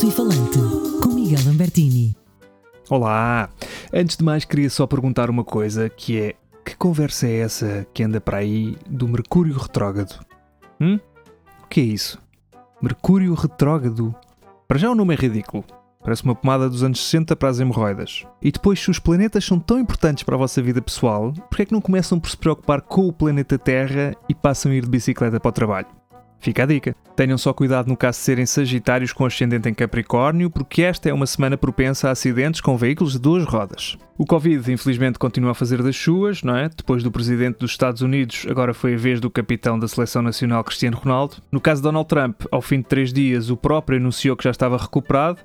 Alto e Falante, com Miguel Lambertini. Olá! Antes de mais, queria só perguntar uma coisa, que é... Que conversa é essa que anda para aí do Mercúrio Retrógrado? Hum? O que é isso? Mercúrio Retrógrado? Para já o nome é ridículo. Parece uma pomada dos anos 60 para as hemorroidas. E depois, se os planetas são tão importantes para a vossa vida pessoal, porque é que não começam por se preocupar com o planeta Terra e passam a ir de bicicleta para o trabalho? Fica a dica. Tenham só cuidado no caso de serem Sagitários com ascendente em Capricórnio, porque esta é uma semana propensa a acidentes com veículos de duas rodas. O Covid, infelizmente, continua a fazer das suas, não é? Depois do presidente dos Estados Unidos, agora foi a vez do capitão da seleção nacional Cristiano Ronaldo. No caso de Donald Trump, ao fim de três dias, o próprio anunciou que já estava recuperado.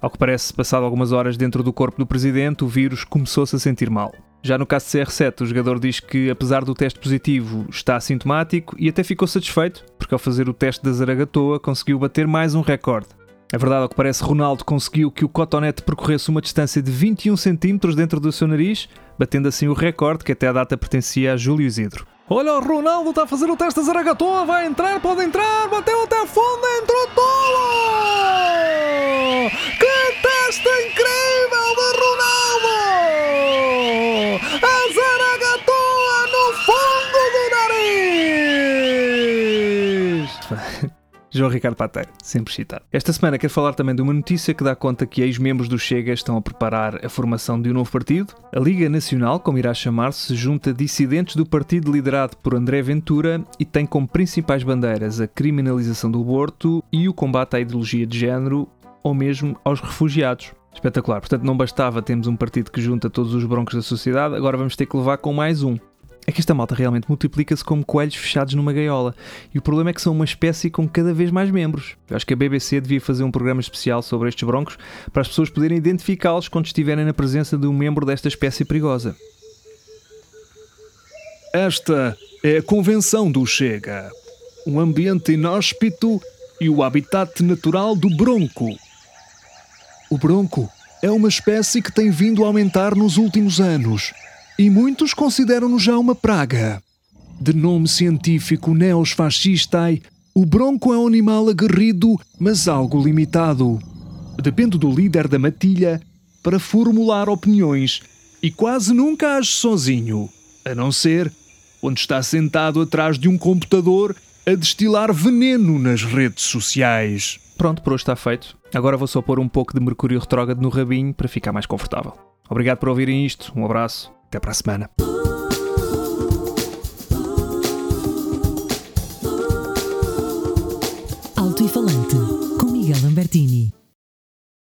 Ao que parece, passado algumas horas dentro do corpo do presidente, o vírus começou-se a sentir mal. Já no caso de CR7, o jogador diz que, apesar do teste positivo, está assintomático e até ficou satisfeito, porque ao fazer o teste da Zaragatoa conseguiu bater mais um recorde. A verdade, ao que parece, Ronaldo conseguiu que o cotonete percorresse uma distância de 21 cm dentro do seu nariz, batendo assim o recorde que até à data pertencia a Júlio Isidro. Olha, o Ronaldo está a fazer o teste da Zaragatoa, vai entrar, pode entrar, bateu até fundo, entrou todo! João Ricardo Pateiro, sempre citado. Esta semana quero falar também de uma notícia que dá conta que ex-membros do Chega estão a preparar a formação de um novo partido. A Liga Nacional, como irá chamar-se, junta dissidentes do partido liderado por André Ventura e tem como principais bandeiras a criminalização do aborto e o combate à ideologia de género ou mesmo aos refugiados. Espetacular. Portanto, não bastava termos um partido que junta todos os broncos da sociedade, agora vamos ter que levar com mais um é que esta malta realmente multiplica-se como coelhos fechados numa gaiola. E o problema é que são uma espécie com cada vez mais membros. Eu acho que a BBC devia fazer um programa especial sobre estes broncos para as pessoas poderem identificá-los quando estiverem na presença de um membro desta espécie perigosa. Esta é a convenção do Chega. Um ambiente inóspito e o habitat natural do bronco. O bronco é uma espécie que tem vindo a aumentar nos últimos anos e muitos consideram-no já uma praga. De nome científico neosfascistae, o bronco é um animal aguerrido, mas algo limitado. Depende do líder da matilha para formular opiniões e quase nunca age sozinho, a não ser onde está sentado atrás de um computador a destilar veneno nas redes sociais. Pronto, por hoje está feito. Agora vou só pôr um pouco de mercúrio retrógrado no rabinho para ficar mais confortável. Obrigado por ouvirem isto. Um abraço. Até para a semana. Alto e Falante, com Miguel Lambertini.